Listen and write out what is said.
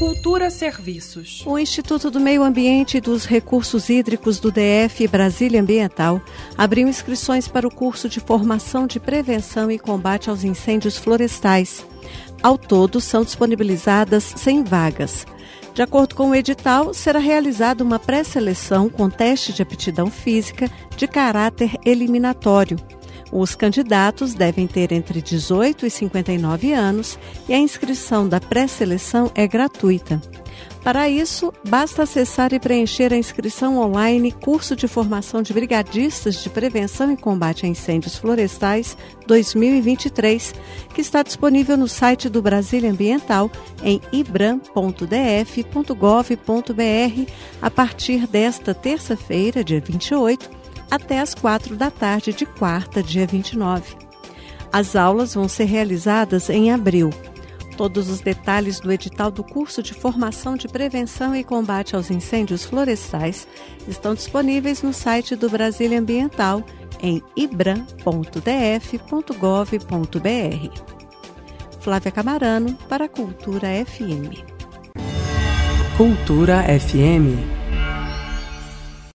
Cultura Serviços. O Instituto do Meio Ambiente e dos Recursos Hídricos do DF Brasília Ambiental abriu inscrições para o curso de formação de prevenção e combate aos incêndios florestais. Ao todo, são disponibilizadas 100 vagas. De acordo com o edital, será realizada uma pré-seleção com teste de aptidão física de caráter eliminatório. Os candidatos devem ter entre 18 e 59 anos e a inscrição da pré-seleção é gratuita. Para isso, basta acessar e preencher a inscrição online Curso de Formação de Brigadistas de Prevenção e Combate a Incêndios Florestais 2023, que está disponível no site do Brasília Ambiental em ibram.df.gov.br a partir desta terça-feira, dia 28 até às quatro da tarde de quarta, dia 29. As aulas vão ser realizadas em abril. Todos os detalhes do edital do curso de formação de prevenção e combate aos incêndios florestais estão disponíveis no site do Brasília Ambiental em ibram.df.gov.br. Flávia Camarano para Cultura FM. Cultura FM